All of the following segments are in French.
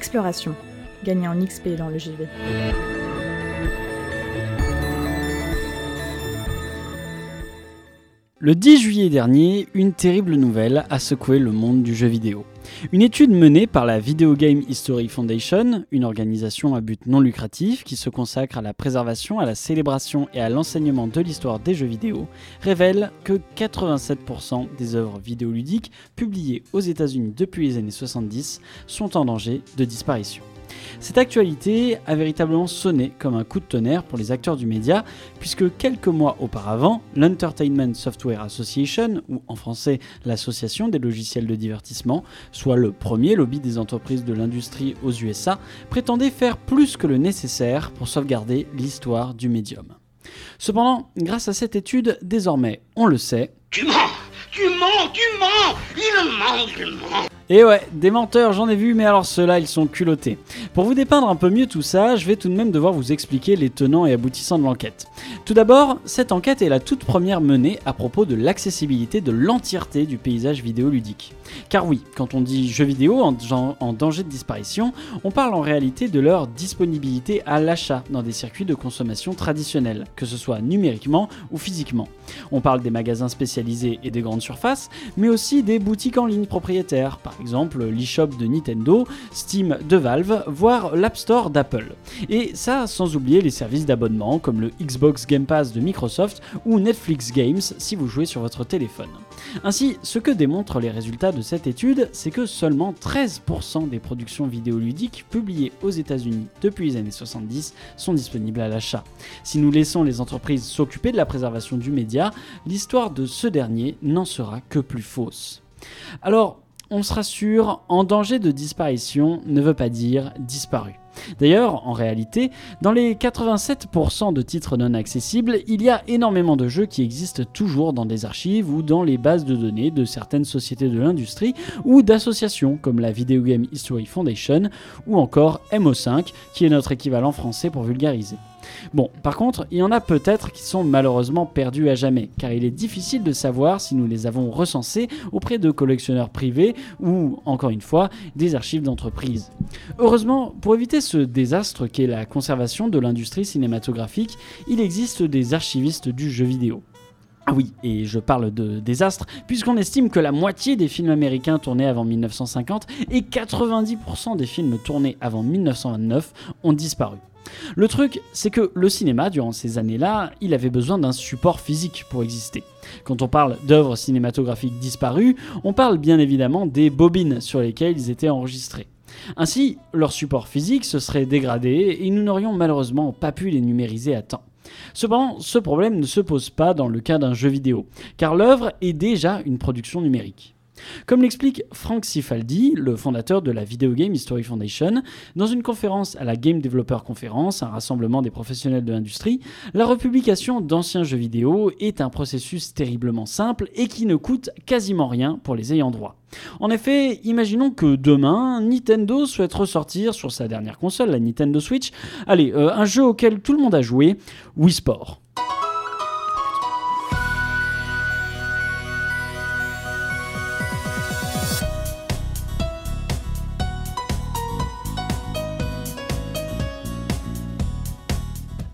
Exploration. Gagner en XP dans le JV. Le 10 juillet dernier, une terrible nouvelle a secoué le monde du jeu vidéo. Une étude menée par la Video Game History Foundation, une organisation à but non lucratif qui se consacre à la préservation, à la célébration et à l'enseignement de l'histoire des jeux vidéo, révèle que 87% des œuvres vidéoludiques publiées aux États-Unis depuis les années 70 sont en danger de disparition. Cette actualité a véritablement sonné comme un coup de tonnerre pour les acteurs du média, puisque quelques mois auparavant, l'Entertainment Software Association, ou en français l'Association des logiciels de divertissement, soit le premier lobby des entreprises de l'industrie aux USA, prétendait faire plus que le nécessaire pour sauvegarder l'histoire du médium. Cependant, grâce à cette étude, désormais, on le sait, Tu mens Tu mens Tu mens Il ment Et ouais, des menteurs, j'en ai vu, mais alors ceux-là, ils sont culottés. Pour vous dépeindre un peu mieux tout ça, je vais tout de même devoir vous expliquer les tenants et aboutissants de l'enquête. Tout d'abord, cette enquête est la toute première menée à propos de l'accessibilité de l'entièreté du paysage vidéoludique. Car oui, quand on dit jeux vidéo en, danger de disparition, on parle en réalité de leur disponibilité à l'achat dans des circuits de consommation traditionnels, que ce soit numériquement ou physiquement. On parle des magasins spécialisés et des grandes surfaces, mais aussi des boutiques en ligne propriétaires, par exemple l'eShop de Nintendo, Steam de Valve, voire l'App Store d'Apple. Et ça sans oublier les services d'abonnement comme le Xbox Game Pass de Microsoft ou Netflix Games si vous jouez sur votre téléphone. Ainsi, ce que démontrent les résultats de cette étude, c'est que seulement 13% des productions vidéoludiques publiées aux États-Unis depuis les années 70 sont disponibles à l'achat. Si nous laissons les entreprises s'occuper de la préservation du média, l'histoire de ce dernier n'en sera que plus fausse. Alors, on se rassure, en danger de disparition ne veut pas dire disparu. D'ailleurs, en réalité, dans les 87% de titres non accessibles, il y a énormément de jeux qui existent toujours dans des archives ou dans les bases de données de certaines sociétés de l'industrie ou d'associations comme la Video Game History Foundation ou encore MO5 qui est notre équivalent français pour vulgariser. Bon, par contre, il y en a peut-être qui sont malheureusement perdus à jamais, car il est difficile de savoir si nous les avons recensés auprès de collectionneurs privés ou, encore une fois, des archives d'entreprise. Heureusement, pour éviter ce désastre qu'est la conservation de l'industrie cinématographique, il existe des archivistes du jeu vidéo. Ah oui, et je parle de désastre, puisqu'on estime que la moitié des films américains tournés avant 1950 et 90% des films tournés avant 1929 ont disparu. Le truc, c'est que le cinéma, durant ces années-là, il avait besoin d'un support physique pour exister. Quand on parle d'œuvres cinématographiques disparues, on parle bien évidemment des bobines sur lesquelles ils étaient enregistrés. Ainsi, leur support physique se serait dégradé et nous n'aurions malheureusement pas pu les numériser à temps. Cependant, ce problème ne se pose pas dans le cas d'un jeu vidéo, car l'œuvre est déjà une production numérique. Comme l'explique Frank Cifaldi, le fondateur de la Video Game History Foundation, dans une conférence à la Game Developer Conference, un rassemblement des professionnels de l'industrie, la republication d'anciens jeux vidéo est un processus terriblement simple et qui ne coûte quasiment rien pour les ayants droit. En effet, imaginons que demain, Nintendo souhaite ressortir sur sa dernière console, la Nintendo Switch, euh, un jeu auquel tout le monde a joué, Wii Sport.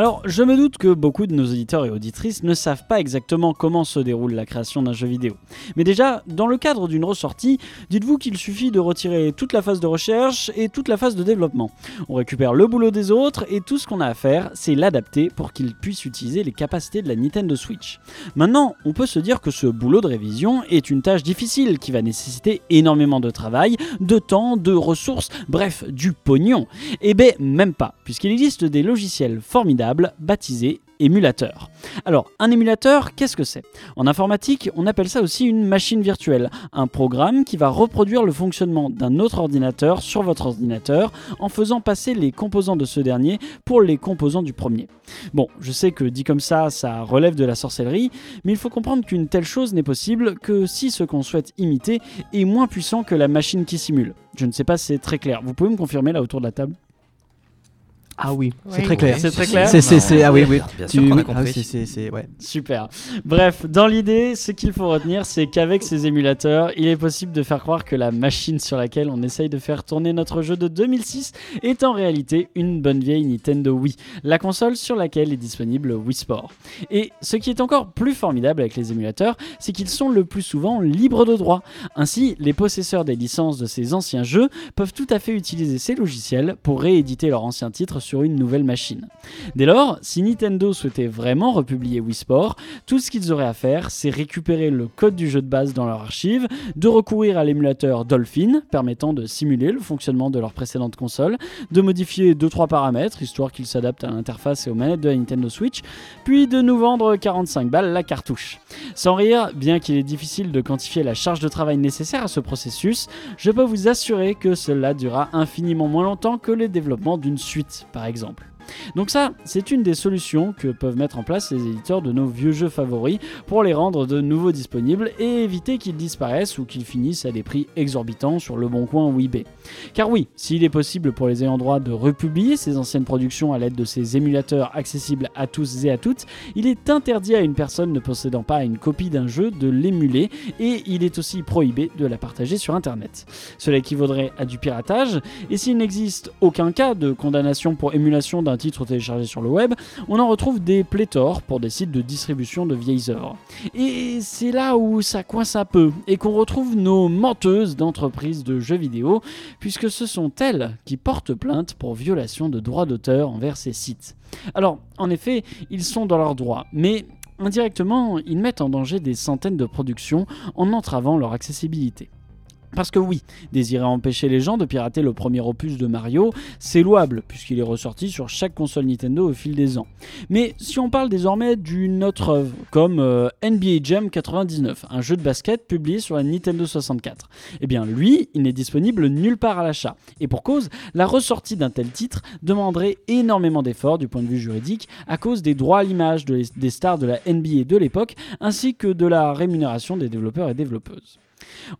Alors, je me doute que beaucoup de nos auditeurs et auditrices ne savent pas exactement comment se déroule la création d'un jeu vidéo. Mais déjà, dans le cadre d'une ressortie, dites-vous qu'il suffit de retirer toute la phase de recherche et toute la phase de développement. On récupère le boulot des autres et tout ce qu'on a à faire, c'est l'adapter pour qu'il puisse utiliser les capacités de la Nintendo Switch. Maintenant, on peut se dire que ce boulot de révision est une tâche difficile qui va nécessiter énormément de travail, de temps, de ressources, bref, du pognon. Eh ben, même pas, puisqu'il existe des logiciels formidables baptisé émulateur. Alors, un émulateur, qu'est-ce que c'est? En informatique, on appelle ça aussi une machine virtuelle, un programme qui va reproduire le fonctionnement d'un autre ordinateur sur votre ordinateur en faisant passer les composants de ce dernier pour les composants du premier. Bon, je sais que dit comme ça, ça relève de la sorcellerie, mais il faut comprendre qu'une telle chose n'est possible que si ce qu'on souhaite imiter est moins puissant que la machine qui simule. Je ne sais pas c'est très clair. Vous pouvez me confirmer là autour de la table? Ah oui, c'est très clair. C'est très clair C'est, c'est, c'est- ah oui, oui. Bien sûr qu'on a ah oui, compris. c'est, c'est, c'est- ouais. Super. Bref, dans l'idée, ce qu'il faut retenir, c'est qu'avec ces émulateurs, il est possible de faire croire que la machine sur laquelle on essaye de faire tourner notre jeu de 2006 est en réalité une bonne vieille Nintendo Wii, la console sur laquelle est disponible Wii Sport. Et ce qui est encore plus formidable avec les émulateurs, c'est qu'ils sont le plus souvent libres de droit. Ainsi, les possesseurs des licences de ces anciens jeux peuvent tout à fait utiliser ces logiciels pour rééditer leur ancien titre sur une nouvelle machine. Dès lors, si Nintendo souhaitait vraiment republier Wii Sport, tout ce qu'ils auraient à faire, c'est récupérer le code du jeu de base dans leur archive, de recourir à l'émulateur Dolphin, permettant de simuler le fonctionnement de leur précédente console, de modifier 2-3 paramètres, histoire qu'ils s'adaptent à l'interface et aux manettes de la Nintendo Switch, puis de nous vendre 45 balles la cartouche. Sans rire, bien qu'il est difficile de quantifier la charge de travail nécessaire à ce processus, je peux vous assurer que cela durera infiniment moins longtemps que le développement d'une suite, par exemple. Donc ça, c'est une des solutions que peuvent mettre en place les éditeurs de nos vieux jeux favoris pour les rendre de nouveau disponibles et éviter qu'ils disparaissent ou qu'ils finissent à des prix exorbitants sur le bon coin ou eBay. Car oui, s'il est possible pour les ayants droit de republier ces anciennes productions à l'aide de ces émulateurs accessibles à tous et à toutes, il est interdit à une personne ne possédant pas une copie d'un jeu de l'émuler et il est aussi prohibé de la partager sur internet. Cela équivaudrait à du piratage et s'il n'existe aucun cas de condamnation pour émulation d'un titre téléchargé sur le web, on en retrouve des pléthores pour des sites de distribution de vieilles œuvres. Et c'est là où ça coince un peu et qu'on retrouve nos menteuses d'entreprises de jeux vidéo, puisque ce sont elles qui portent plainte pour violation de droits d'auteur envers ces sites. Alors, en effet, ils sont dans leurs droits, mais indirectement, ils mettent en danger des centaines de productions en entravant leur accessibilité. Parce que oui, désirer empêcher les gens de pirater le premier opus de Mario, c'est louable, puisqu'il est ressorti sur chaque console Nintendo au fil des ans. Mais si on parle désormais d'une autre œuvre, comme euh, NBA Jam 99, un jeu de basket publié sur la Nintendo 64, eh bien lui, il n'est disponible nulle part à l'achat. Et pour cause, la ressortie d'un tel titre demanderait énormément d'efforts du point de vue juridique à cause des droits à l'image de- des stars de la NBA de l'époque, ainsi que de la rémunération des développeurs et développeuses.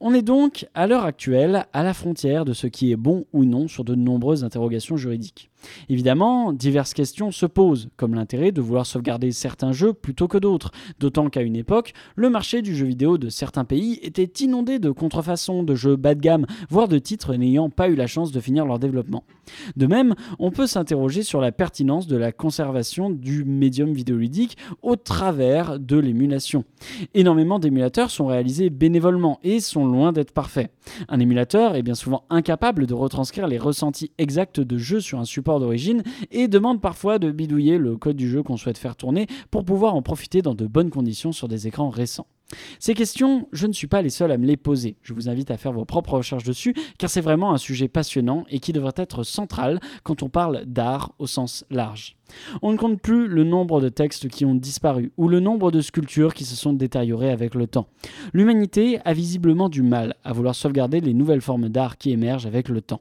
On est donc, à l'heure actuelle, à la frontière de ce qui est bon ou non sur de nombreuses interrogations juridiques. Évidemment, diverses questions se posent, comme l'intérêt de vouloir sauvegarder certains jeux plutôt que d'autres, d'autant qu'à une époque, le marché du jeu vidéo de certains pays était inondé de contrefaçons, de jeux bas de gamme, voire de titres n'ayant pas eu la chance de finir leur développement. De même, on peut s'interroger sur la pertinence de la conservation du médium vidéoludique au travers de l'émulation. Énormément d'émulateurs sont réalisés bénévolement et sont loin d'être parfaits. Un émulateur est bien souvent incapable de retranscrire les ressentis exacts de jeu sur un support d'origine et demande parfois de bidouiller le code du jeu qu'on souhaite faire tourner pour pouvoir en profiter dans de bonnes conditions sur des écrans récents. Ces questions, je ne suis pas les seuls à me les poser. Je vous invite à faire vos propres recherches dessus, car c'est vraiment un sujet passionnant et qui devrait être central quand on parle d'art au sens large. On ne compte plus le nombre de textes qui ont disparu ou le nombre de sculptures qui se sont détériorées avec le temps. L'humanité a visiblement du mal à vouloir sauvegarder les nouvelles formes d'art qui émergent avec le temps.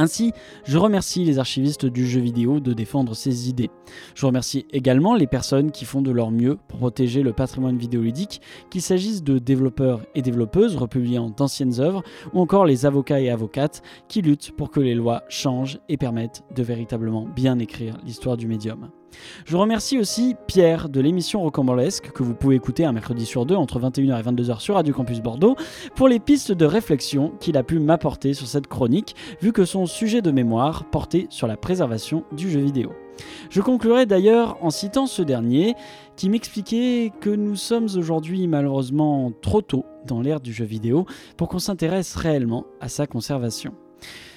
Ainsi, je remercie les archivistes du jeu vidéo de défendre ces idées. Je remercie également les personnes qui font de leur mieux pour protéger le patrimoine vidéoludique, qu'il s'agisse de développeurs et développeuses republiant d'anciennes œuvres, ou encore les avocats et avocates qui luttent pour que les lois changent et permettent de véritablement bien écrire l'histoire du médium. Je remercie aussi Pierre de l'émission Rocambolesque que vous pouvez écouter un mercredi sur deux entre 21h et 22h sur Radio Campus Bordeaux pour les pistes de réflexion qu'il a pu m'apporter sur cette chronique vu que son sujet de mémoire portait sur la préservation du jeu vidéo. Je conclurai d'ailleurs en citant ce dernier qui m'expliquait que nous sommes aujourd'hui malheureusement trop tôt dans l'ère du jeu vidéo pour qu'on s'intéresse réellement à sa conservation.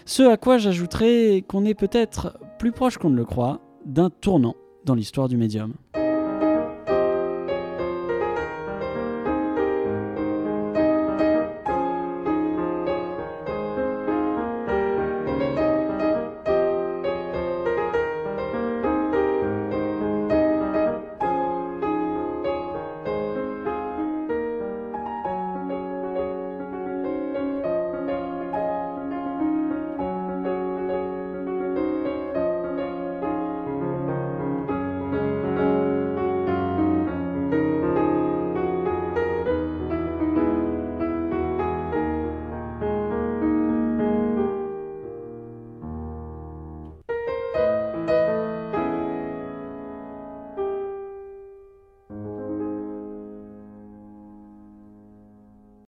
Ce à quoi j'ajouterai qu'on est peut-être plus proche qu'on ne le croit d'un tournant dans l'histoire du médium.